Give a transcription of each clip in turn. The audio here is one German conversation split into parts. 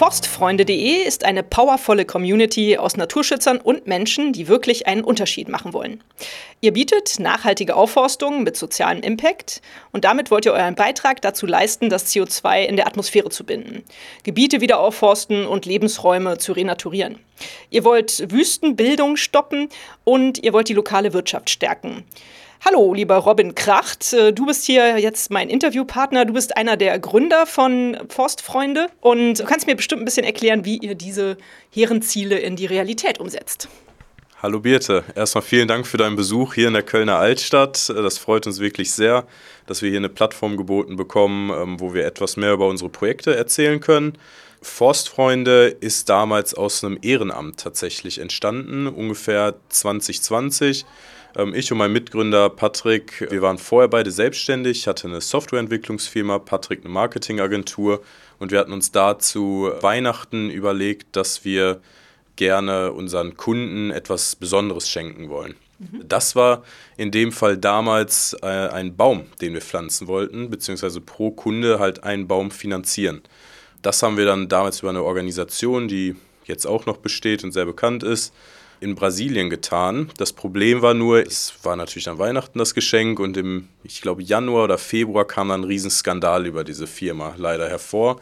Forstfreunde.de ist eine powervolle Community aus Naturschützern und Menschen, die wirklich einen Unterschied machen wollen. Ihr bietet nachhaltige Aufforstung mit sozialem Impact und damit wollt ihr euren Beitrag dazu leisten, das CO2 in der Atmosphäre zu binden, Gebiete wieder aufforsten und Lebensräume zu renaturieren. Ihr wollt Wüstenbildung stoppen und ihr wollt die lokale Wirtschaft stärken. Hallo, lieber Robin Kracht. Äh, du bist hier jetzt mein Interviewpartner. Du bist einer der Gründer von Forstfreunde und du kannst mir bestimmt ein bisschen erklären, wie ihr diese Herrenziele in die Realität umsetzt. Hallo Birte, erstmal vielen Dank für deinen Besuch hier in der Kölner Altstadt. Das freut uns wirklich sehr, dass wir hier eine Plattform geboten bekommen, ähm, wo wir etwas mehr über unsere Projekte erzählen können. Forstfreunde ist damals aus einem Ehrenamt tatsächlich entstanden, ungefähr 2020. Ähm, ich und mein Mitgründer Patrick, wir waren vorher beide selbstständig, hatte eine Softwareentwicklungsfirma, Patrick eine Marketingagentur und wir hatten uns dazu Weihnachten überlegt, dass wir gerne unseren Kunden etwas Besonderes schenken wollen. Mhm. Das war in dem Fall damals äh, ein Baum, den wir pflanzen wollten, beziehungsweise pro Kunde halt einen Baum finanzieren. Das haben wir dann damals über eine Organisation, die jetzt auch noch besteht und sehr bekannt ist, in Brasilien getan. Das Problem war nur, es war natürlich an Weihnachten das Geschenk und im, ich glaube, Januar oder Februar kam dann ein Riesenskandal über diese Firma leider hervor.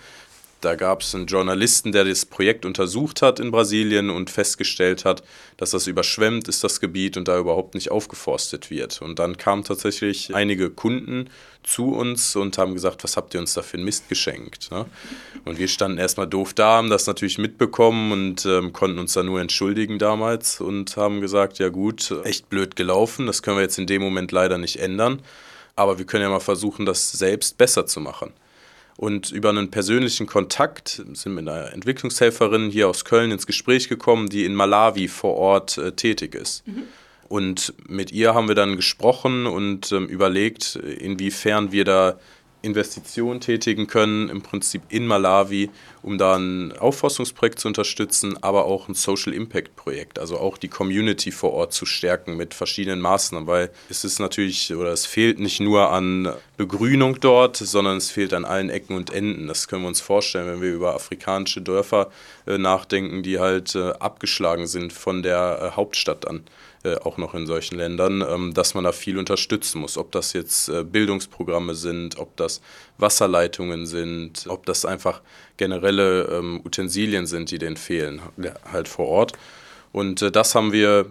Da gab es einen Journalisten, der das Projekt untersucht hat in Brasilien und festgestellt hat, dass das überschwemmt ist, das Gebiet, und da überhaupt nicht aufgeforstet wird. Und dann kamen tatsächlich einige Kunden zu uns und haben gesagt, was habt ihr uns da für einen Mist geschenkt? Ne? Und wir standen erstmal doof da, haben das natürlich mitbekommen und ähm, konnten uns da nur entschuldigen damals und haben gesagt, ja gut, echt blöd gelaufen, das können wir jetzt in dem Moment leider nicht ändern, aber wir können ja mal versuchen, das selbst besser zu machen. Und über einen persönlichen Kontakt sind wir mit einer Entwicklungshelferin hier aus Köln ins Gespräch gekommen, die in Malawi vor Ort äh, tätig ist. Mhm. Und mit ihr haben wir dann gesprochen und ähm, überlegt, inwiefern wir da Investitionen tätigen können, im Prinzip in Malawi, um da ein Aufforstungsprojekt zu unterstützen, aber auch ein Social Impact Projekt, also auch die Community vor Ort zu stärken mit verschiedenen Maßnahmen, weil es ist natürlich oder es fehlt nicht nur an Begrünung dort, sondern es fehlt an allen Ecken und Enden. Das können wir uns vorstellen, wenn wir über afrikanische Dörfer äh, nachdenken, die halt äh, abgeschlagen sind von der äh, Hauptstadt an. Äh, auch noch in solchen Ländern, ähm, dass man da viel unterstützen muss. Ob das jetzt äh, Bildungsprogramme sind, ob das Wasserleitungen sind, ob das einfach generelle ähm, Utensilien sind, die denen fehlen, halt vor Ort. Und äh, das haben wir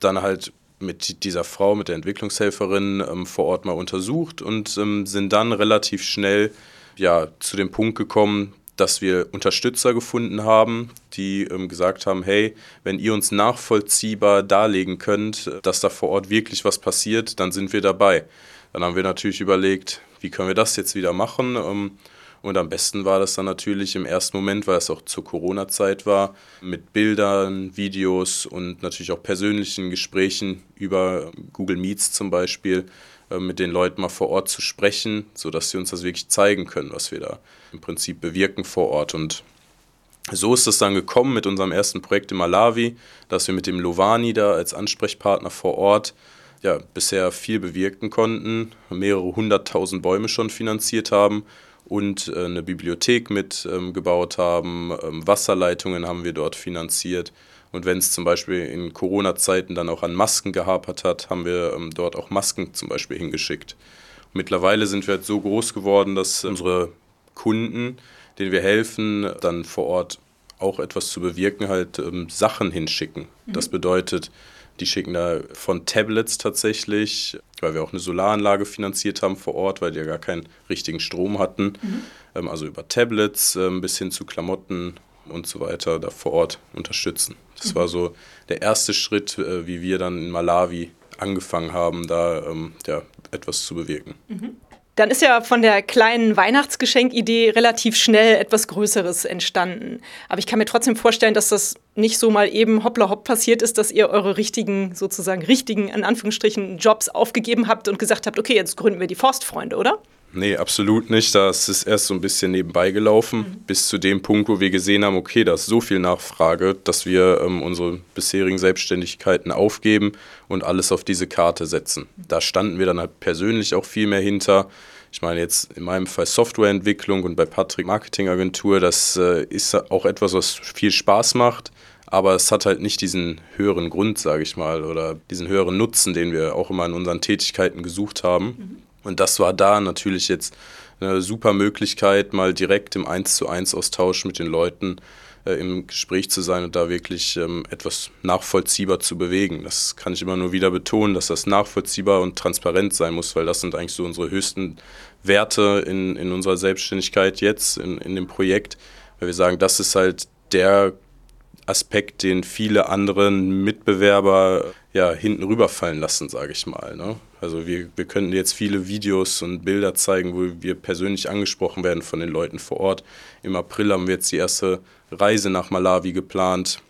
dann halt mit dieser Frau, mit der Entwicklungshelferin ähm, vor Ort mal untersucht und sind dann relativ schnell ja, zu dem Punkt gekommen, dass wir Unterstützer gefunden haben, die ähm, gesagt haben, hey, wenn ihr uns nachvollziehbar darlegen könnt, dass da vor Ort wirklich was passiert, dann sind wir dabei. Dann haben wir natürlich überlegt, wie können wir das jetzt wieder machen? Ähm, und am besten war das dann natürlich im ersten Moment, weil es auch zur Corona-Zeit war, mit Bildern, Videos und natürlich auch persönlichen Gesprächen über Google Meets zum Beispiel mit den Leuten mal vor Ort zu sprechen, sodass sie uns das wirklich zeigen können, was wir da im Prinzip bewirken vor Ort. Und so ist es dann gekommen mit unserem ersten Projekt in Malawi, dass wir mit dem Lovani da als Ansprechpartner vor Ort ja, bisher viel bewirken konnten, mehrere hunderttausend Bäume schon finanziert haben und äh, eine Bibliothek mitgebaut ähm, haben, ähm, Wasserleitungen haben wir dort finanziert und wenn es zum Beispiel in Corona-Zeiten dann auch an Masken gehapert hat, haben wir ähm, dort auch Masken zum Beispiel hingeschickt. Mittlerweile sind wir jetzt so groß geworden, dass unsere Kunden, denen wir helfen, dann vor Ort auch etwas zu bewirken, halt ähm, Sachen hinschicken. Mhm. Das bedeutet, die schicken da von Tablets tatsächlich, weil wir auch eine Solaranlage finanziert haben vor Ort, weil die ja gar keinen richtigen Strom hatten. Mhm. Ähm, also über Tablets ähm, bis hin zu Klamotten und so weiter da vor Ort unterstützen. Das war so der erste Schritt, äh, wie wir dann in Malawi angefangen haben, da ähm, ja, etwas zu bewirken. Mhm. Dann ist ja von der kleinen Weihnachtsgeschenkidee relativ schnell etwas Größeres entstanden. Aber ich kann mir trotzdem vorstellen, dass das nicht so mal eben hoppla hopp passiert ist, dass ihr eure richtigen, sozusagen richtigen, in Anführungsstrichen, Jobs aufgegeben habt und gesagt habt, okay, jetzt gründen wir die Forstfreunde, oder? Nee, absolut nicht. Das ist erst so ein bisschen nebenbei gelaufen, mhm. bis zu dem Punkt, wo wir gesehen haben, okay, da ist so viel Nachfrage, dass wir ähm, unsere bisherigen Selbstständigkeiten aufgeben und alles auf diese Karte setzen. Da standen wir dann halt persönlich auch viel mehr hinter. Ich meine jetzt in meinem Fall Softwareentwicklung und bei Patrick Marketingagentur, das äh, ist auch etwas, was viel Spaß macht, aber es hat halt nicht diesen höheren Grund, sage ich mal, oder diesen höheren Nutzen, den wir auch immer in unseren Tätigkeiten gesucht haben. Mhm. Und das war da natürlich jetzt eine super Möglichkeit, mal direkt im 1 zu 1 Austausch mit den Leuten äh, im Gespräch zu sein und da wirklich ähm, etwas nachvollziehbar zu bewegen. Das kann ich immer nur wieder betonen, dass das nachvollziehbar und transparent sein muss, weil das sind eigentlich so unsere höchsten Werte in, in unserer Selbstständigkeit jetzt, in, in dem Projekt, weil wir sagen, das ist halt der Aspekt, den viele andere Mitbewerber ja hinten rüberfallen lassen, sage ich mal. Ne? Also wir, wir könnten jetzt viele Videos und Bilder zeigen, wo wir persönlich angesprochen werden von den Leuten vor Ort. Im April haben wir jetzt die erste Reise nach Malawi geplant.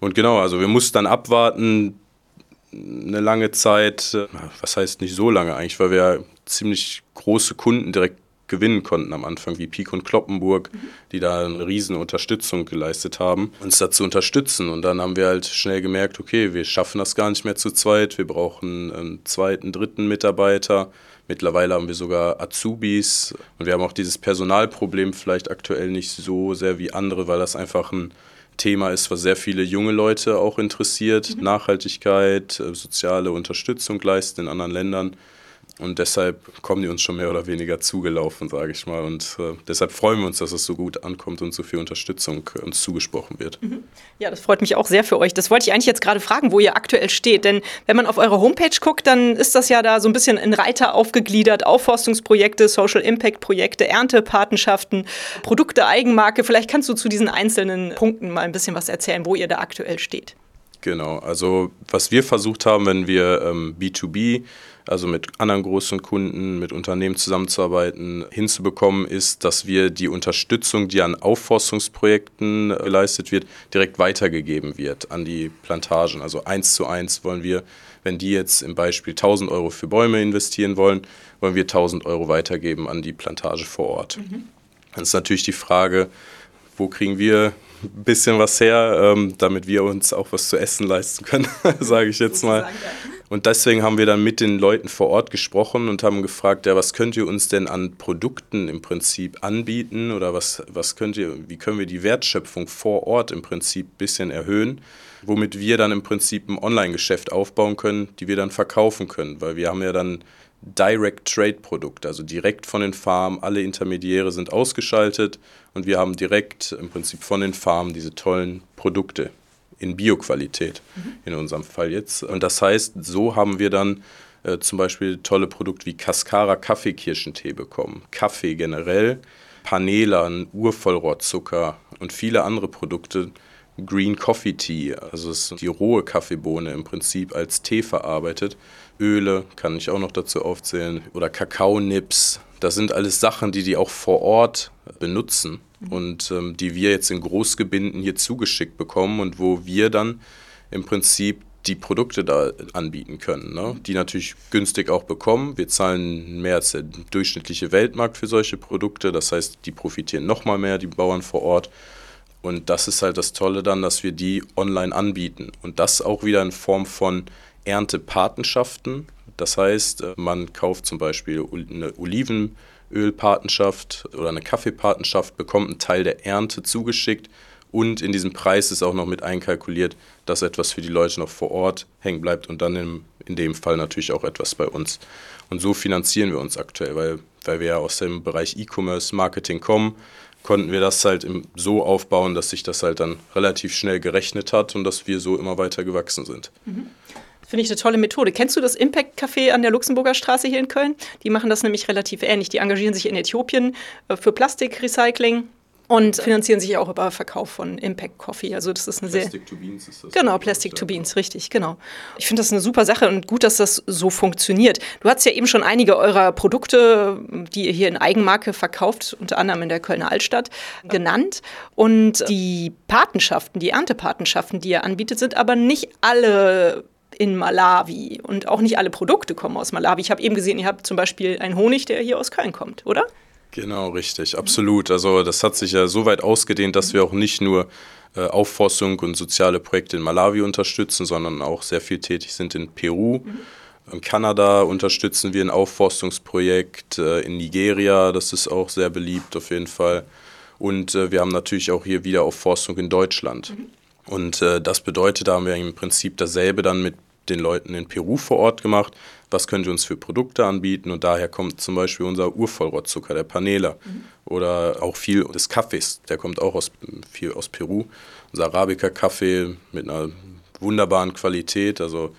Und genau, also wir mussten dann abwarten, eine lange Zeit, was heißt nicht so lange eigentlich, weil wir ziemlich große Kunden direkt gewinnen konnten am Anfang, wie Pieck und Kloppenburg, mhm. die da eine riesen Unterstützung geleistet haben, uns da zu unterstützen. Und dann haben wir halt schnell gemerkt, okay, wir schaffen das gar nicht mehr zu zweit, wir brauchen einen zweiten, dritten Mitarbeiter. Mittlerweile haben wir sogar Azubis und wir haben auch dieses Personalproblem vielleicht aktuell nicht so sehr wie andere, weil das einfach ein Thema ist, was sehr viele junge Leute auch interessiert. Mhm. Nachhaltigkeit, äh, soziale Unterstützung leisten in anderen Ländern. Und deshalb kommen die uns schon mehr oder weniger zugelaufen, sage ich mal. Und äh, deshalb freuen wir uns, dass es so gut ankommt und so viel Unterstützung äh, uns zugesprochen wird. Mhm. Ja, das freut mich auch sehr für euch. Das wollte ich eigentlich jetzt gerade fragen, wo ihr aktuell steht. Denn wenn man auf eure Homepage guckt, dann ist das ja da so ein bisschen in Reiter aufgegliedert. Aufforstungsprojekte, Social Impact Projekte, Erntepatenschaften, Produkte, Eigenmarke. Vielleicht kannst du zu diesen einzelnen Punkten mal ein bisschen was erzählen, wo ihr da aktuell steht. Genau, also was wir versucht haben, wenn wir ähm, B2B also mit anderen großen Kunden, mit Unternehmen zusammenzuarbeiten, hinzubekommen, ist, dass wir die Unterstützung, die an Aufforstungsprojekten geleistet wird, direkt weitergegeben wird an die Plantagen. Also eins zu eins wollen wir, wenn die jetzt im Beispiel 1000 Euro für Bäume investieren wollen, wollen wir 1000 Euro weitergeben an die Plantage vor Ort. Mhm. Dann ist natürlich die Frage, wo kriegen wir ein bisschen was her, ähm, damit wir uns auch was zu essen leisten können, sage ich jetzt mal. Und deswegen haben wir dann mit den Leuten vor Ort gesprochen und haben gefragt, ja, was könnt ihr uns denn an Produkten im Prinzip anbieten oder was, was könnt ihr, wie können wir die Wertschöpfung vor Ort im Prinzip ein bisschen erhöhen, womit wir dann im Prinzip ein Online-Geschäft aufbauen können, die wir dann verkaufen können, weil wir haben ja dann Direct Trade Produkte, also direkt von den Farmen, alle Intermediäre sind ausgeschaltet und wir haben direkt im Prinzip von den Farmen diese tollen Produkte in Bioqualität mhm. in unserem Fall jetzt. Und das heißt, so haben wir dann äh, zum Beispiel tolle Produkte wie Cascara Kaffeekirschentee bekommen, Kaffee generell, Panelan, Urvollrohrzucker und viele andere Produkte. Green Coffee Tea, also die rohe Kaffeebohne im Prinzip als Tee verarbeitet. Öle kann ich auch noch dazu aufzählen oder Kakaonips. Das sind alles Sachen, die die auch vor Ort benutzen und ähm, die wir jetzt in Großgebinden hier zugeschickt bekommen und wo wir dann im Prinzip die Produkte da anbieten können, ne? die natürlich günstig auch bekommen. Wir zahlen mehr als der durchschnittliche Weltmarkt für solche Produkte, das heißt, die profitieren nochmal mehr, die Bauern vor Ort. Und das ist halt das Tolle dann, dass wir die online anbieten. Und das auch wieder in Form von Erntepatenschaften. Das heißt, äh, man kauft zum Beispiel eine Oliven Ölpatenschaft oder eine Kaffeepatenschaft bekommt einen Teil der Ernte zugeschickt und in diesem Preis ist auch noch mit einkalkuliert, dass etwas für die Leute noch vor Ort hängen bleibt und dann in, in dem Fall natürlich auch etwas bei uns. Und so finanzieren wir uns aktuell, weil, weil wir ja aus dem Bereich E-Commerce Marketing kommen, konnten wir das halt so aufbauen, dass sich das halt dann relativ schnell gerechnet hat und dass wir so immer weiter gewachsen sind. Mhm. Finde ich eine tolle Methode. Kennst du das Impact Café an der Luxemburger Straße hier in Köln? Die machen das nämlich relativ ähnlich. Die engagieren sich in Äthiopien äh, für Plastikrecycling. und finanzieren sich auch über Verkauf von Impact Coffee. Also das ist eine Plastic sehr to Beans ist das. Genau, Plastic to Beans, richtig, genau. Ich finde das eine super Sache und gut, dass das so funktioniert. Du hast ja eben schon einige eurer Produkte, die ihr hier in Eigenmarke verkauft, unter anderem in der Kölner Altstadt, genannt. Und die Patenschaften, die Erntepatenschaften, die ihr anbietet, sind aber nicht alle in Malawi und auch nicht alle Produkte kommen aus Malawi. Ich habe eben gesehen, ihr habt zum Beispiel einen Honig, der hier aus Köln kommt, oder? Genau, richtig, absolut. Also das hat sich ja so weit ausgedehnt, dass wir auch nicht nur äh, Aufforstung und soziale Projekte in Malawi unterstützen, sondern auch sehr viel tätig sind in Peru. Mhm. In Kanada unterstützen wir ein Aufforstungsprojekt, äh, in Nigeria, das ist auch sehr beliebt auf jeden Fall. Und äh, wir haben natürlich auch hier wieder Aufforstung in Deutschland. Mhm. Und äh, das bedeutet, da haben wir im Prinzip dasselbe dann mit den Leuten in Peru vor Ort gemacht. Was könnt ihr uns für Produkte anbieten? Und daher kommt zum Beispiel unser Urvollrottzucker, der Panela. Mhm. Oder auch viel des Kaffees, der kommt auch aus, viel aus Peru. Unser Arabica-Kaffee mit einer wunderbaren Qualität, also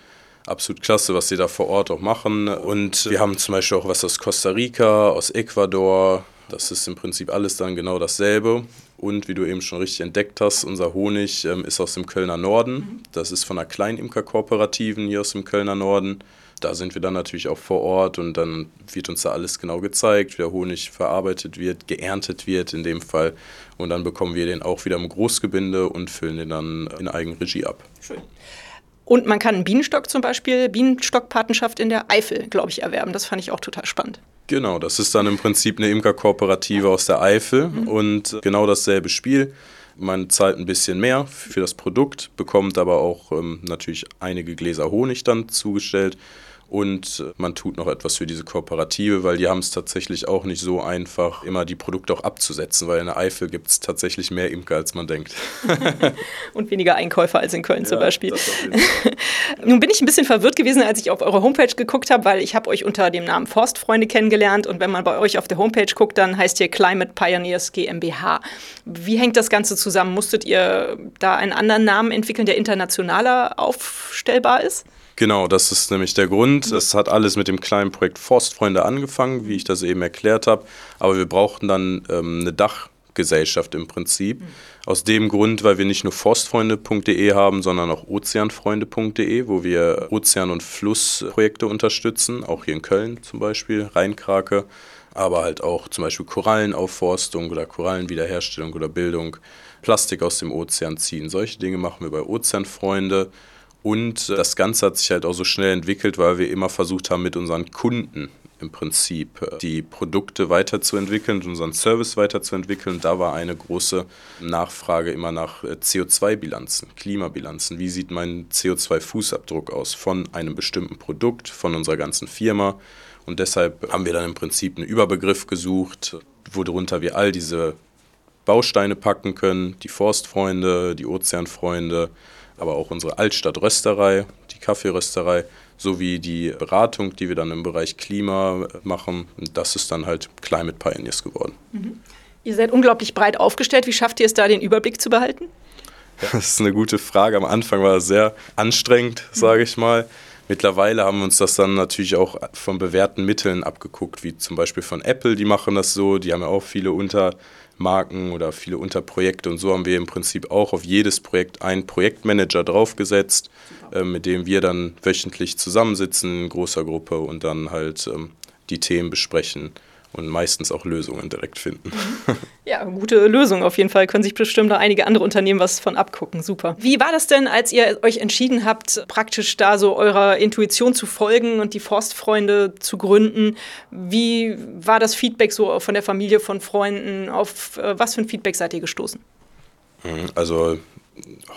absolut klasse, was sie da vor Ort auch machen. Und wir haben zum Beispiel auch was aus Costa Rica, aus Ecuador. Das ist im Prinzip alles dann genau dasselbe. Und wie du eben schon richtig entdeckt hast, unser Honig ähm, ist aus dem Kölner Norden. Mhm. Das ist von einer Kleinimker-Kooperativen hier aus dem Kölner Norden. Da sind wir dann natürlich auch vor Ort und dann wird uns da alles genau gezeigt, wie der Honig verarbeitet wird, geerntet wird in dem Fall. Und dann bekommen wir den auch wieder im Großgebinde und füllen den dann in Eigenregie ab. Schön. Und man kann einen Bienenstock zum Beispiel, Bienenstockpatenschaft in der Eifel, glaube ich, erwerben. Das fand ich auch total spannend. Genau, das ist dann im Prinzip eine Imkerkooperative aus der Eifel mhm. und genau dasselbe Spiel. Man zahlt ein bisschen mehr für das Produkt, bekommt aber auch ähm, natürlich einige Gläser Honig dann zugestellt und man tut noch etwas für diese Kooperative, weil die haben es tatsächlich auch nicht so einfach, immer die Produkte auch abzusetzen, weil in der Eifel gibt es tatsächlich mehr Imker, als man denkt. und weniger Einkäufer als in Köln ja, zum Beispiel. Nun bin ich ein bisschen verwirrt gewesen, als ich auf eure Homepage geguckt habe, weil ich habe euch unter dem Namen Forstfreunde kennengelernt und wenn man bei euch auf der Homepage guckt, dann heißt ihr Climate Pioneers GmbH. Wie hängt das Ganze zusammen? Musstet ihr da einen anderen Namen entwickeln, der internationaler aufstellbar ist? Genau, das ist nämlich der Grund. Es hat alles mit dem kleinen Projekt Forstfreunde angefangen, wie ich das eben erklärt habe. Aber wir brauchten dann ähm, eine Dachgesellschaft im Prinzip. Mhm. Aus dem Grund, weil wir nicht nur forstfreunde.de haben, sondern auch ozeanfreunde.de, wo wir Ozean- und Flussprojekte unterstützen, auch hier in Köln zum Beispiel, Rheinkrake, aber halt auch zum Beispiel Korallenaufforstung oder Korallenwiederherstellung oder Bildung, Plastik aus dem Ozean ziehen. Solche Dinge machen wir bei Ozeanfreunde. Und das Ganze hat sich halt auch so schnell entwickelt, weil wir immer versucht haben, mit unseren Kunden im Prinzip äh, die Produkte weiterzuentwickeln, unseren Service weiterzuentwickeln. Da war eine große Nachfrage immer nach äh, CO2-Bilanzen, Klimabilanzen. Wie sieht mein CO2-Fußabdruck aus von einem bestimmten Produkt, von unserer ganzen Firma? Und deshalb haben wir dann im Prinzip einen Überbegriff gesucht, worunter wir all diese Bausteine packen können, die Forstfreunde, die Ozeanfreunde, aber auch unsere Altstadt-Rösterei, die Kaffeerösterei, sowie die Beratung, die wir dann im Bereich Klima machen. Das ist dann halt Climate Pioneers geworden. Mhm. Ihr seid unglaublich breit aufgestellt. Wie schafft ihr es da, den Überblick zu behalten? Das ist eine gute Frage. Am Anfang war es sehr anstrengend, sage ich mal. Mittlerweile haben wir uns das dann natürlich auch von bewährten Mitteln abgeguckt, wie zum Beispiel von Apple, die machen das so, die haben ja auch viele unter Marken oder viele Unterprojekte und so haben wir im Prinzip auch auf jedes Projekt einen Projektmanager draufgesetzt, äh, mit dem wir dann wöchentlich zusammensitzen in großer Gruppe und dann halt ähm, die Themen besprechen und meistens auch Lösungen direkt finden. Ja, gute Lösung auf jeden Fall. Können sich bestimmt noch einige andere Unternehmen was von abgucken. Super. Wie war das denn, als ihr euch entschieden habt, praktisch da so eurer Intuition zu folgen und die Forstfreunde zu gründen? Wie war das Feedback so von der Familie, von Freunden? Auf äh, was für ein Feedback seid ihr gestoßen? Also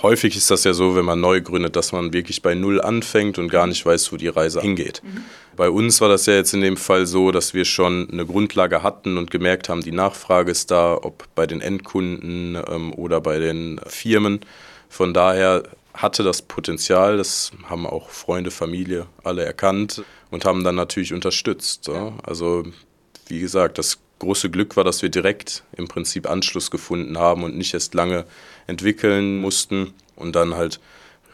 häufig ist das ja so, wenn man neu gründet, dass man wirklich bei Null anfängt und gar nicht weiß, wo die Reise hingeht. Mhm. Bei uns war das ja jetzt in dem Fall so, dass wir schon eine Grundlage hatten und gemerkt haben, die Nachfrage ist da, ob bei den Endkunden ähm, oder bei den Firmen. Von daher hatte das Potenzial, das haben auch Freunde, Familie alle erkannt und haben dann natürlich unterstützt. So. Also wie gesagt, das große Glück war, dass wir direkt im Prinzip Anschluss gefunden haben und nicht erst lange entwickeln mussten und dann halt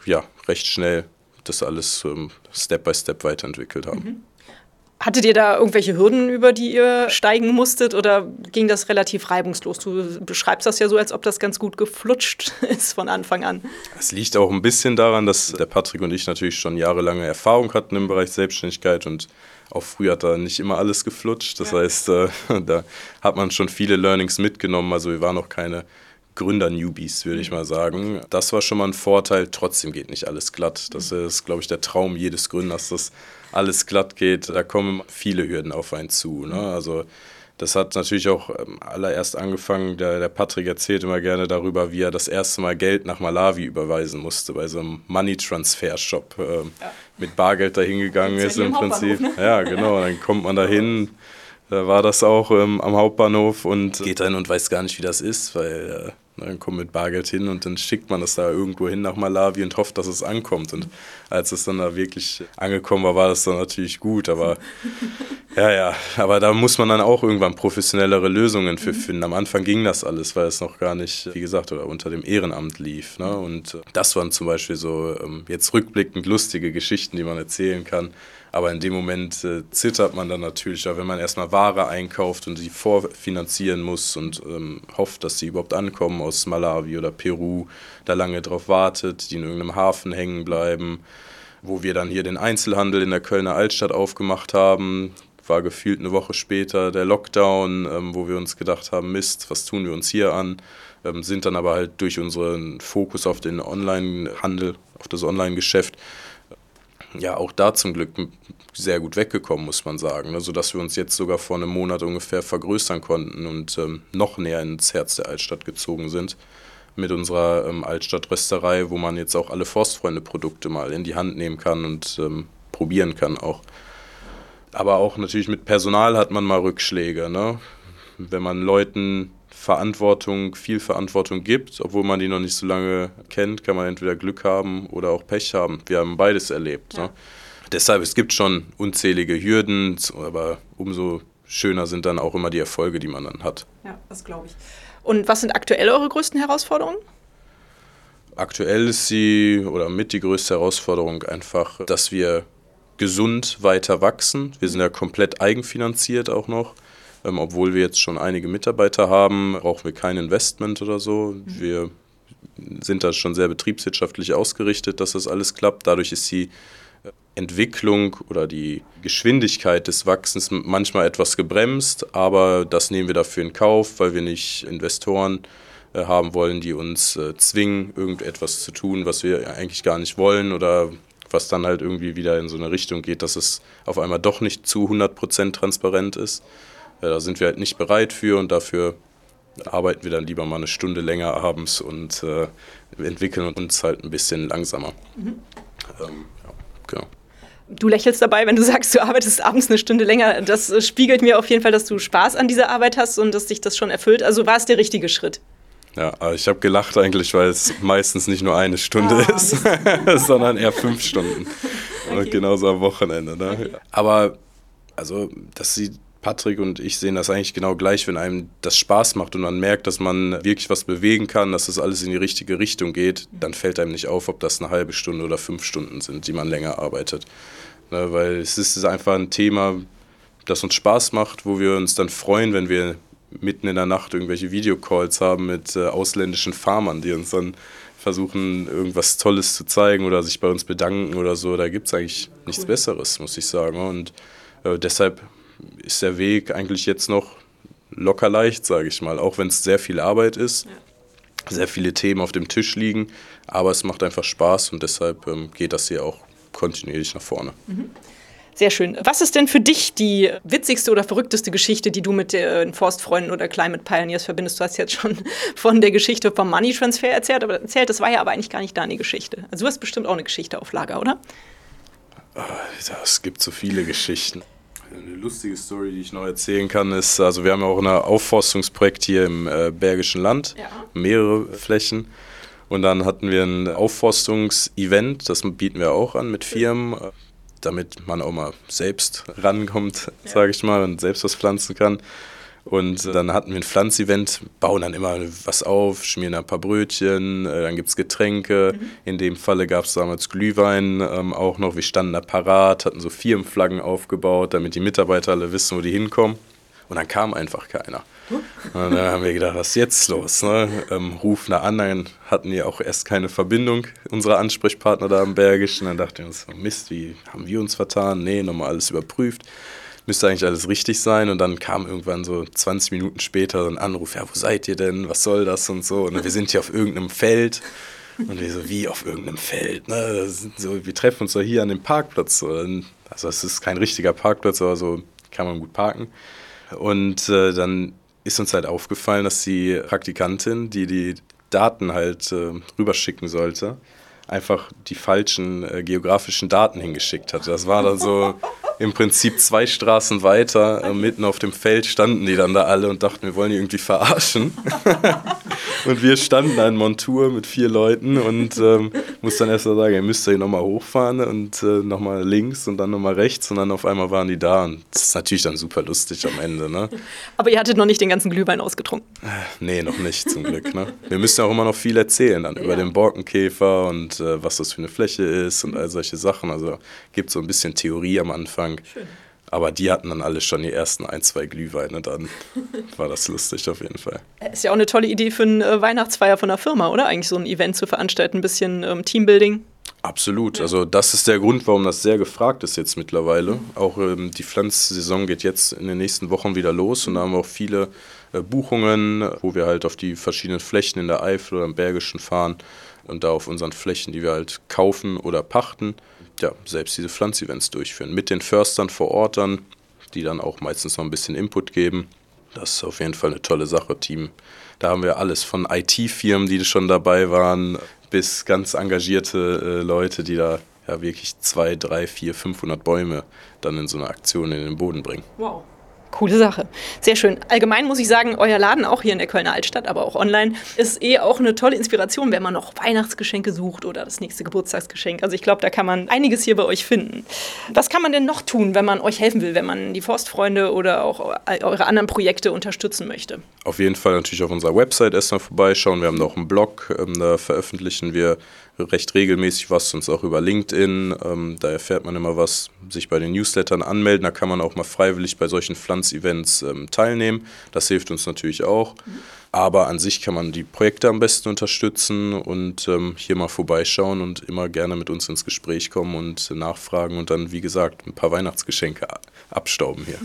ja recht schnell das alles ähm, Step by Step weiterentwickelt haben. Mhm. Hattet ihr da irgendwelche Hürden, über die ihr steigen musstet oder ging das relativ reibungslos? Du beschreibst das ja so, als ob das ganz gut geflutscht ist von Anfang an. Es liegt auch ein bisschen daran, dass der Patrick und ich natürlich schon jahrelange Erfahrung hatten im Bereich Selbstständigkeit und auch früher hat da nicht immer alles geflutscht. Das ja. heißt, äh, da hat man schon viele Learnings mitgenommen. Also wir waren noch keine Gründer-Newbies, würde ich mal sagen. Das war schon mal ein Vorteil. Trotzdem geht nicht alles glatt. Das ist, glaube ich, der Traum jedes Gründers, dass alles glatt geht. Da kommen viele Hürden auf einen zu. Ne? Also das hat natürlich auch ähm, allererst angefangen, der, der Patrick erzählt immer gerne darüber, wie er das erste Mal Geld nach Malawi überweisen musste, bei so einem Money-Transfer-Shop ähm, ja. mit Bargeld dahin gegangen ist im Prinzip. Ne? Ja, genau, dann kommt man dahin, da war das auch ähm, am Hauptbahnhof und geht dann und weiß gar nicht, wie das ist, weil äh, dann kommt mit Bargeld hin und dann schickt man das da irgendwo hin nach Malawi und hofft, dass es ankommt. Und als es dann da wirklich angekommen war, war das dann natürlich gut. Aber ja, ja, aber da muss man dann auch irgendwann professionellere Lösungen für finden. Am Anfang ging das alles, weil es noch gar nicht, wie gesagt, oder unter dem Ehrenamt lief. Ne? Und das waren zum Beispiel so ähm, jetzt rückblickend lustige Geschichten, die man erzählen kann aber in dem Moment äh, zittert man dann natürlich, wenn man erstmal Ware einkauft und sie vorfinanzieren muss und ähm, hofft, dass sie überhaupt ankommen aus Malawi oder Peru, da lange drauf wartet, die in irgendeinem Hafen hängen bleiben. Wo wir dann hier den Einzelhandel in der Kölner Altstadt aufgemacht haben, war gefühlt eine Woche später der Lockdown, ähm, wo wir uns gedacht haben, Mist, was tun wir uns hier an? Ähm, sind dann aber halt durch unseren Fokus auf den Onlinehandel, auf das Online-Geschäft, ja auch da zum Glück sehr gut weggekommen, muss man sagen. Ne? Sodass wir uns jetzt sogar vor einem Monat ungefähr vergrößern konnten und ähm, noch näher ins Herz der Altstadt gezogen sind mit unserer ähm, Altstadtrösterei, wo man jetzt auch alle Forstfreunde-Produkte mal in die Hand nehmen kann und ähm, probieren kann auch. Aber auch natürlich mit Personal hat man mal Rückschläge. Ne? Wenn man Leuten Verantwortung, viel Verantwortung gibt, obwohl man die noch nicht so lange kennt, kann man entweder Glück haben oder auch Pech haben. Wir haben beides erlebt. Ja. Ne? Deshalb, es gibt schon unzählige Hürden, aber umso schöner sind dann auch immer die Erfolge, die man dann hat. Ja, das glaube ich. Und was sind aktuell eure größten Herausforderungen? Aktuell ist sie oder mit die größte Herausforderung einfach, dass wir gesund weiter wachsen. Wir sind ja komplett eigenfinanziert auch noch. Ähm, obwohl wir jetzt schon einige Mitarbeiter haben, brauchen wir kein Investment oder so. Mhm. Wir sind da schon sehr betriebswirtschaftlich ausgerichtet, dass das alles klappt. Dadurch ist die Entwicklung oder die Geschwindigkeit des Wachsens manchmal etwas gebremst, aber das nehmen wir dafür in Kauf, weil wir nicht Investoren äh, haben wollen, die uns äh, zwingen, irgendetwas zu tun, was wir eigentlich gar nicht wollen oder was dann halt irgendwie wieder in so eine Richtung geht, dass es auf einmal doch nicht zu 100% transparent ist. Da sind wir halt nicht bereit für und dafür arbeiten wir dann lieber mal eine Stunde länger abends und äh, entwickeln uns halt ein bisschen langsamer. Mhm. Ähm, ja, genau. Du lächelst dabei, wenn du sagst, du arbeitest abends eine Stunde länger. Das äh, spiegelt mir auf jeden Fall, dass du Spaß an dieser Arbeit hast und dass dich das schon erfüllt. Also war es der richtige Schritt. Ja, ich habe gelacht eigentlich, weil es meistens nicht nur eine Stunde ah, ist, sondern eher fünf Stunden. Okay. Und genauso am Wochenende. Ne? Okay. Aber also, dass sie Patrick und ich sehen das eigentlich genau gleich, wenn einem das Spaß macht und man merkt, dass man wirklich was bewegen kann, dass das alles in die richtige Richtung geht, dann fällt einem nicht auf, ob das eine halbe Stunde oder fünf Stunden sind, die man länger arbeitet. Ne, weil es ist einfach ein Thema, das uns Spaß macht, wo wir uns dann freuen, wenn wir mitten in der Nacht irgendwelche Videocalls haben mit äh, ausländischen Farmern, die uns dann versuchen, irgendwas Tolles zu zeigen oder sich bei uns bedanken oder so. Da gibt es eigentlich nichts Besseres, muss ich sagen. Und äh, deshalb ist der Weg eigentlich jetzt noch locker leicht, sage ich mal, auch wenn es sehr viel Arbeit ist, ja. sehr viele Themen auf dem Tisch liegen, aber es macht einfach Spaß und deshalb ähm, geht das hier auch kontinuierlich nach vorne. Mhm. Sehr schön. Was ist denn für dich die witzigste oder verrückteste Geschichte, die du mit den Forstfreunden oder Climate Pioneers verbindest? Du hast jetzt schon von der Geschichte vom Money Transfer erzählt, aber erzählt, das war ja aber eigentlich gar nicht deine Geschichte. Also du hast bestimmt auch eine Geschichte auf Lager, oder? Es gibt so viele Geschichten. Eine lustige Story, die ich noch erzählen kann, ist, also wir haben ja auch ein Aufforstungsprojekt hier im äh, Bergischen Land, ja. mehrere Flächen. Und dann hatten wir ein Aufforstungsevent, das bieten wir auch an mit Firmen, damit man auch mal selbst rankommt, ja. sage ich mal, und selbst was pflanzen kann. Und dann hatten wir ein Pflanzevent, bauen dann immer was auf, schmieren ein paar Brötchen, äh, dann gibt es Getränke. Mhm. In dem Falle gab es damals Glühwein ähm, auch noch. Wir standen da parat, hatten so Firmenflaggen aufgebaut, damit die Mitarbeiter alle wissen, wo die hinkommen. Und dann kam einfach keiner. Und dann haben wir gedacht, was ist jetzt los? Ne? Ähm, rufen da an, dann hatten die auch erst keine Verbindung, unsere Ansprechpartner da am Bergischen. Dann dachten wir uns, Mist, wie haben wir uns vertan? Nee, nochmal alles überprüft müsste eigentlich alles richtig sein. Und dann kam irgendwann so 20 Minuten später ein Anruf, ja, wo seid ihr denn? Was soll das und so? Und wir sind hier auf irgendeinem Feld. Und wir so, wie auf irgendeinem Feld? Ne? So, wir treffen uns doch hier an dem Parkplatz. Also es ist kein richtiger Parkplatz, aber so kann man gut parken. Und äh, dann ist uns halt aufgefallen, dass die Praktikantin, die die Daten halt äh, rüberschicken sollte, einfach die falschen äh, geografischen Daten hingeschickt hat. Das war dann so im Prinzip zwei Straßen weiter, äh, mitten auf dem Feld, standen die dann da alle und dachten, wir wollen die irgendwie verarschen. und wir standen da in Montur mit vier Leuten und ähm, muss dann erst mal sagen, ihr müsst hier nochmal hochfahren und äh, nochmal links und dann nochmal rechts und dann auf einmal waren die da und das ist natürlich dann super lustig am Ende. Ne? Aber ihr hattet noch nicht den ganzen Glühwein ausgetrunken? Äh, nee, noch nicht zum Glück. Ne? Wir müssen auch immer noch viel erzählen dann ja. über den Borkenkäfer und äh, was das für eine Fläche ist und all solche Sachen. Also gibt so ein bisschen Theorie am Anfang. Schön. Aber die hatten dann alle schon die ersten ein, zwei Glühweine. Dann war das lustig auf jeden Fall. Ist ja auch eine tolle Idee für eine äh, Weihnachtsfeier von der Firma, oder? Eigentlich so ein Event zu veranstalten, ein bisschen ähm, Teambuilding. Absolut. Ja. Also das ist der Grund, warum das sehr gefragt ist jetzt mittlerweile. Mhm. Auch ähm, die Pflanzsaison geht jetzt in den nächsten Wochen wieder los und da haben wir auch viele äh, Buchungen, wo wir halt auf die verschiedenen Flächen in der Eifel oder im Bergischen fahren und da auf unseren Flächen, die wir halt kaufen oder pachten, ja, selbst diese Pflanzevents durchführen. Mit den Förstern vor Ort dann, die dann auch meistens noch ein bisschen Input geben. Das ist auf jeden Fall eine tolle Sache, Team. Da haben wir alles von IT-Firmen, die schon dabei waren, bis ganz engagierte äh, Leute, die da ja wirklich zwei, drei, vier, 500 Bäume dann in so eine Aktion in den Boden bringen. Wow. Coole Sache. Sehr schön. Allgemein muss ich sagen, euer Laden auch hier in der Kölner Altstadt, aber auch online, ist eh auch eine tolle Inspiration, wenn man noch Weihnachtsgeschenke sucht oder das nächste Geburtstagsgeschenk. Also ich glaube, da kann man einiges hier bei euch finden. Was kann man denn noch tun, wenn man euch helfen will, wenn man die Forstfreunde oder auch eure anderen Projekte unterstützen möchte? Auf jeden Fall natürlich auf unserer Website erstmal vorbeischauen. Wir haben da auch einen Blog, ähm, da veröffentlichen wir recht regelmäßig was, sonst auch über LinkedIn. Ähm, da erfährt man immer was, sich bei den Newslettern anmelden. Da kann man auch mal freiwillig bei solchen Pflanzevents ähm, teilnehmen. Das hilft uns natürlich auch. Aber an sich kann man die Projekte am besten unterstützen und ähm, hier mal vorbeischauen und immer gerne mit uns ins Gespräch kommen und nachfragen und dann, wie gesagt, ein paar Weihnachtsgeschenke abstauben hier.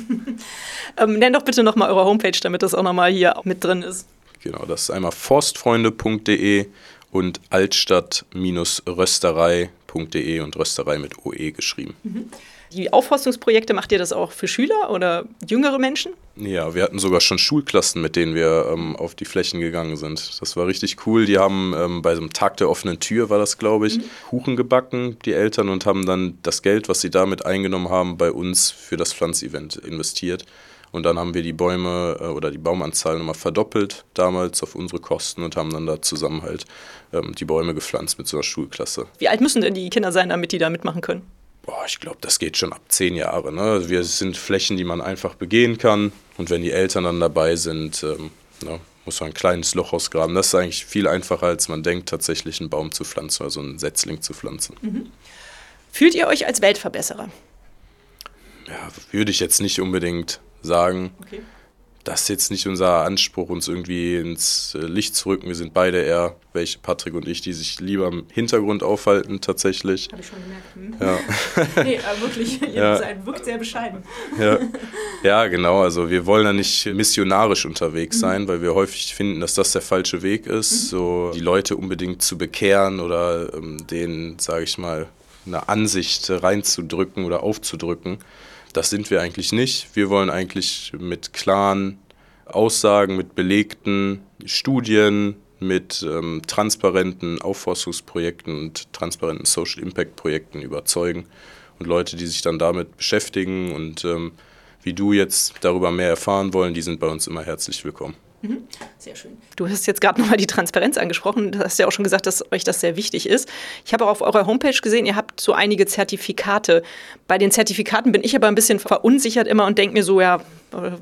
ähm, nenn doch bitte nochmal eure Homepage, damit das auch nochmal hier mit drin ist. Genau, das ist einmal forstfreunde.de und altstadt-rösterei.de und Rösterei mit OE geschrieben. Mhm. Die Aufforstungsprojekte, macht ihr das auch für Schüler oder jüngere Menschen? Ja, wir hatten sogar schon Schulklassen, mit denen wir ähm, auf die Flächen gegangen sind. Das war richtig cool. Die haben ähm, bei so einem Tag der offenen Tür, war das glaube ich, mhm. Kuchen gebacken, die Eltern, und haben dann das Geld, was sie damit eingenommen haben, bei uns für das Pflanzevent investiert. Und dann haben wir die Bäume äh, oder die Baumanzahl nochmal verdoppelt, damals auf unsere Kosten und haben dann da zusammen halt ähm, die Bäume gepflanzt mit so einer Schulklasse. Wie alt müssen denn die Kinder sein, damit die da mitmachen können? Boah, ich glaube, das geht schon ab zehn Jahre. Ne? Wir sind Flächen, die man einfach begehen kann. Und wenn die Eltern dann dabei sind, ähm, ne, muss man ein kleines Loch ausgraben. Das ist eigentlich viel einfacher, als man denkt, tatsächlich einen Baum zu pflanzen, also einen Setzling zu pflanzen. Mhm. Fühlt ihr euch als Weltverbesserer? Ja, würde ich jetzt nicht unbedingt sagen. Okay. Das ist jetzt nicht unser Anspruch, uns irgendwie ins äh, Licht zu rücken. Wir sind beide eher welche, Patrick und ich, die sich lieber im Hintergrund aufhalten, tatsächlich. Habe ich schon gemerkt. Hm? Ja. nee, aber wirklich, ihr ja. seid, wirkt sehr bescheiden. ja. ja, genau. Also, wir wollen da nicht missionarisch unterwegs mhm. sein, weil wir häufig finden, dass das der falsche Weg ist, mhm. so die Leute unbedingt zu bekehren oder ähm, denen, sage ich mal, eine Ansicht reinzudrücken oder aufzudrücken. Das sind wir eigentlich nicht. Wir wollen eigentlich mit klaren Aussagen, mit belegten Studien, mit ähm, transparenten Aufforstungsprojekten und transparenten Social Impact Projekten überzeugen. Und Leute, die sich dann damit beschäftigen und ähm, wie du jetzt darüber mehr erfahren wollen, die sind bei uns immer herzlich willkommen. Mhm. Sehr schön. Du hast jetzt gerade nochmal die Transparenz angesprochen. Du hast ja auch schon gesagt, dass euch das sehr wichtig ist. Ich habe auch auf eurer Homepage gesehen, ihr habt so einige Zertifikate. Bei den Zertifikaten bin ich aber ein bisschen verunsichert immer und denke mir so, ja,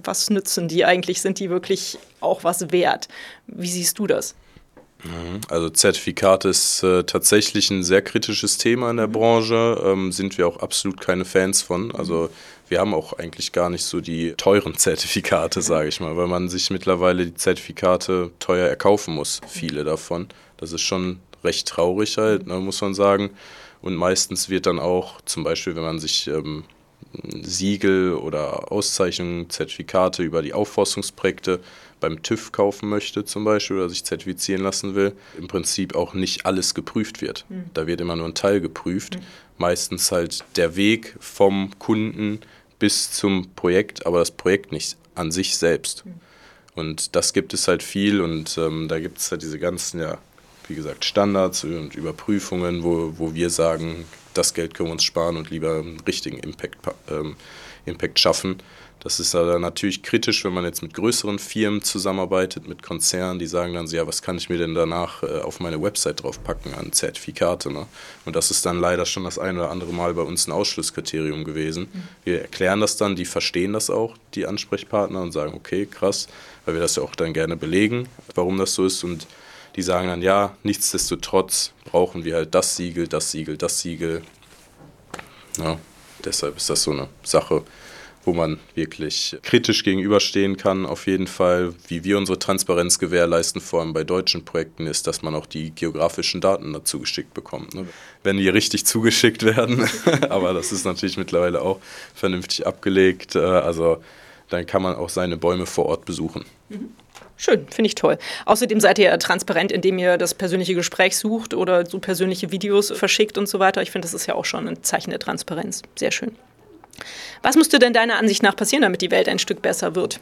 Was nützen die eigentlich? Sind die wirklich auch was wert? Wie siehst du das? Mhm. Also Zertifikate ist äh, tatsächlich ein sehr kritisches Thema in der mhm. Branche, ähm, sind wir auch absolut keine Fans von. Also wir haben auch eigentlich gar nicht so die teuren Zertifikate, sage ich mal, weil man sich mittlerweile die Zertifikate teuer erkaufen muss, viele davon. Das ist schon recht traurig halt, ne, muss man sagen. Und meistens wird dann auch, zum Beispiel, wenn man sich ähm, Siegel oder Auszeichnungen, Zertifikate über die Aufforstungsprojekte beim TÜV kaufen möchte zum Beispiel oder sich zertifizieren lassen will, im Prinzip auch nicht alles geprüft wird. Mhm. Da wird immer nur ein Teil geprüft. Mhm. Meistens halt der Weg vom Kunden bis zum Projekt, aber das Projekt nicht an sich selbst. Mhm. Und das gibt es halt viel und ähm, da gibt es halt diese ganzen, ja, wie gesagt, Standards und Überprüfungen, wo, wo wir sagen, das Geld können wir uns sparen und lieber einen richtigen Impact, ähm, Impact schaffen. Das ist natürlich kritisch, wenn man jetzt mit größeren Firmen zusammenarbeitet, mit Konzernen, die sagen dann so, ja, was kann ich mir denn danach äh, auf meine Website draufpacken an Zertifikate. Ne? Und das ist dann leider schon das ein oder andere Mal bei uns ein Ausschlusskriterium gewesen. Mhm. Wir erklären das dann, die verstehen das auch, die Ansprechpartner, und sagen, okay, krass, weil wir das ja auch dann gerne belegen, warum das so ist. Und die sagen dann, ja, nichtsdestotrotz brauchen wir halt das Siegel, das Siegel, das Siegel. Ja, deshalb ist das so eine Sache, wo man wirklich kritisch gegenüberstehen kann. Auf jeden Fall, wie wir unsere Transparenz gewährleisten, vor allem bei deutschen Projekten, ist, dass man auch die geografischen Daten dazu geschickt bekommt. Ne? Wenn die richtig zugeschickt werden, aber das ist natürlich mittlerweile auch vernünftig abgelegt. Äh, also dann kann man auch seine Bäume vor Ort besuchen. Mhm. Schön, finde ich toll. Außerdem seid ihr ja transparent, indem ihr das persönliche Gespräch sucht oder so persönliche Videos verschickt und so weiter. Ich finde, das ist ja auch schon ein Zeichen der Transparenz. Sehr schön. Was müsste denn deiner Ansicht nach passieren, damit die Welt ein Stück besser wird?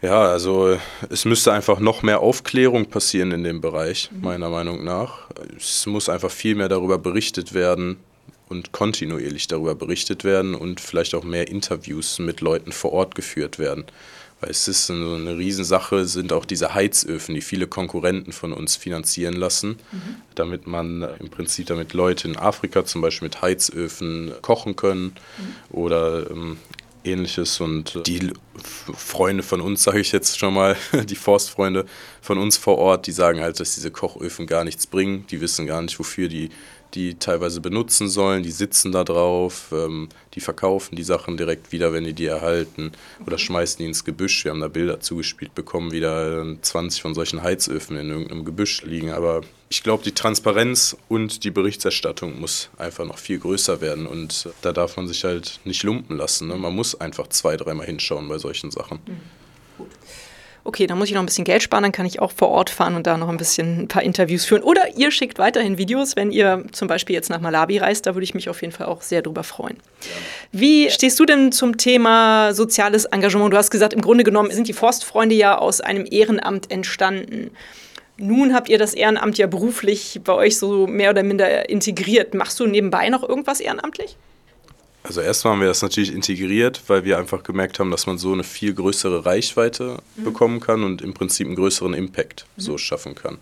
Ja, also es müsste einfach noch mehr Aufklärung passieren in dem Bereich, mhm. meiner Meinung nach. Es muss einfach viel mehr darüber berichtet werden und kontinuierlich darüber berichtet werden und vielleicht auch mehr Interviews mit Leuten vor Ort geführt werden. Weil es ist so eine Riesensache, sind auch diese Heizöfen, die viele Konkurrenten von uns finanzieren lassen, mhm. damit man im Prinzip damit Leute in Afrika zum Beispiel mit Heizöfen kochen können mhm. oder ähm, ähnliches. Und die Freunde von uns, sage ich jetzt schon mal, die Forstfreunde von uns vor Ort, die sagen halt, dass diese Kochöfen gar nichts bringen. Die wissen gar nicht, wofür die die teilweise benutzen sollen, die sitzen da drauf, ähm, die verkaufen die Sachen direkt wieder, wenn die die erhalten oder schmeißen die ins Gebüsch. Wir haben da Bilder zugespielt bekommen, wieder 20 von solchen Heizöfen in irgendeinem Gebüsch liegen. Aber ich glaube, die Transparenz und die Berichterstattung muss einfach noch viel größer werden und da darf man sich halt nicht lumpen lassen. Ne? Man muss einfach zwei, dreimal hinschauen bei solchen Sachen. Mhm okay, da muss ich noch ein bisschen Geld sparen, dann kann ich auch vor Ort fahren und da noch ein bisschen ein paar Interviews führen. Oder ihr schickt weiterhin Videos, wenn ihr zum Beispiel jetzt nach Malawi reist, da würde ich mich auf jeden Fall auch sehr drüber freuen. Wie stehst du denn zum Thema soziales Engagement? Du hast gesagt, im Grunde genommen sind die Forstfreunde ja aus einem Ehrenamt entstanden. Nun habt ihr das Ehrenamt ja beruflich bei euch so mehr oder minder integriert. Machst du nebenbei noch irgendwas ehrenamtlich? Also erstmal haben wir das natürlich integriert, weil wir einfach gemerkt haben, dass man so eine viel größere Reichweite mhm. bekommen kann und im Prinzip einen größeren Impact mhm. so schaffen kann.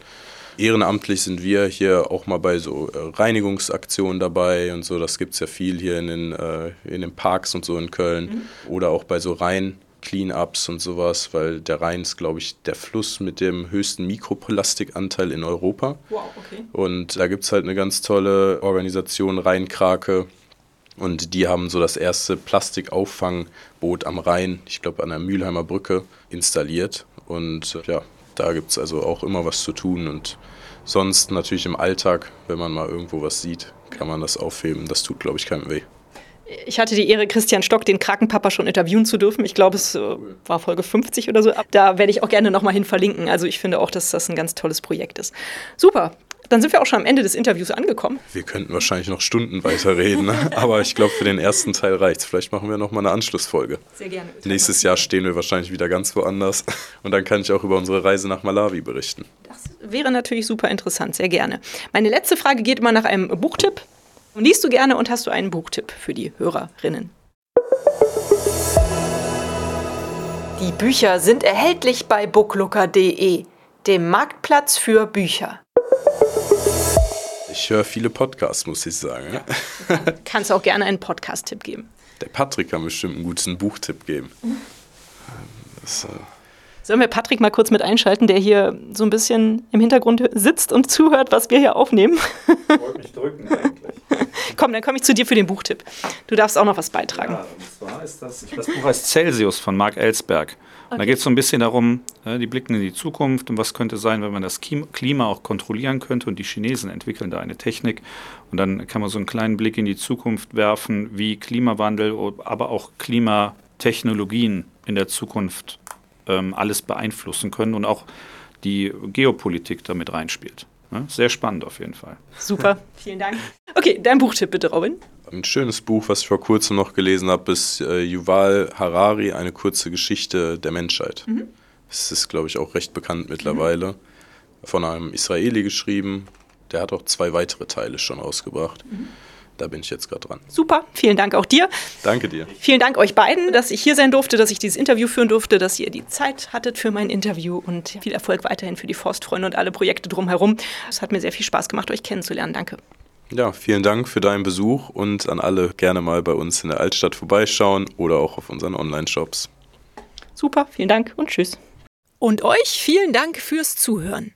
Ehrenamtlich sind wir hier auch mal bei so äh, Reinigungsaktionen dabei und so. Das gibt es ja viel hier in den, äh, in den Parks und so in Köln. Mhm. Oder auch bei so Rhein. Cleanups und sowas, weil der Rhein ist, glaube ich, der Fluss mit dem höchsten Mikroplastikanteil in Europa. Wow, okay. Und da gibt es halt eine ganz tolle Organisation, Rheinkrake, und die haben so das erste Plastikauffangboot am Rhein, ich glaube an der Mülheimer Brücke, installiert. Und ja, da gibt es also auch immer was zu tun. Und sonst natürlich im Alltag, wenn man mal irgendwo was sieht, kann man das aufheben. Das tut, glaube ich, keinem weh. Ich hatte die Ehre, Christian Stock, den Krakenpapa, schon interviewen zu dürfen. Ich glaube, es äh, war Folge 50 oder so. Da werde ich auch gerne nochmal hin verlinken. Also ich finde auch, dass das ein ganz tolles Projekt ist. Super. Dann sind wir auch schon am Ende des Interviews angekommen. Wir könnten wahrscheinlich noch Stunden weiterreden, ne? aber ich glaube, für den ersten Teil reicht es. Vielleicht machen wir nochmal eine Anschlussfolge. Sehr gerne. Nächstes Jahr stehen wir wahrscheinlich wieder ganz woanders und dann kann ich auch über unsere Reise nach Malawi berichten. Das wäre natürlich super interessant, sehr gerne. Meine letzte Frage geht immer nach einem Buchtipp. Liest du gerne und hast du einen Buchtipp für die Hörerinnen? Die Bücher sind erhältlich bei booklooker.de, dem Marktplatz für Bücher. Ich höre viele Podcasts, muss ich sagen. Ja. Kannst auch gerne einen Podcast-Tipp geben. Der Patrick kann bestimmt einen guten Buchtipp geben. Das, äh Sollen wir Patrick mal kurz mit einschalten, der hier so ein bisschen im Hintergrund sitzt und zuhört, was wir hier aufnehmen? Ich wollte mich drücken eigentlich. Komm, dann komme ich zu dir für den Buchtipp. Du darfst auch noch was beitragen. Ja, und zwar ist das, das Buch heißt Celsius von Mark Ellsberg. Okay. Da geht es so ein bisschen darum, die blicken in die Zukunft und was könnte sein, wenn man das Klima auch kontrollieren könnte. Und die Chinesen entwickeln da eine Technik. Und dann kann man so einen kleinen Blick in die Zukunft werfen, wie Klimawandel, aber auch Klimatechnologien in der Zukunft ähm, alles beeinflussen können und auch die Geopolitik damit reinspielt. Sehr spannend auf jeden Fall. Super, vielen Dank. Okay, dein Buchtipp bitte, Robin. Ein schönes Buch, was ich vor kurzem noch gelesen habe, ist äh, Yuval Harari, eine kurze Geschichte der Menschheit. Mhm. Das ist, glaube ich, auch recht bekannt mittlerweile. Mhm. Von einem Israeli geschrieben. Der hat auch zwei weitere Teile schon rausgebracht. Mhm. Da bin ich jetzt gerade dran. Super, vielen Dank auch dir. Danke dir. Vielen Dank euch beiden, dass ich hier sein durfte, dass ich dieses Interview führen durfte, dass ihr die Zeit hattet für mein Interview und viel Erfolg weiterhin für die Forstfreunde und alle Projekte drumherum. Es hat mir sehr viel Spaß gemacht, euch kennenzulernen. Danke. Ja, vielen Dank für deinen Besuch und an alle gerne mal bei uns in der Altstadt vorbeischauen oder auch auf unseren Online-Shops. Super, vielen Dank und tschüss. Und euch vielen Dank fürs Zuhören.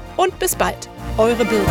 und bis bald. Eure Bild.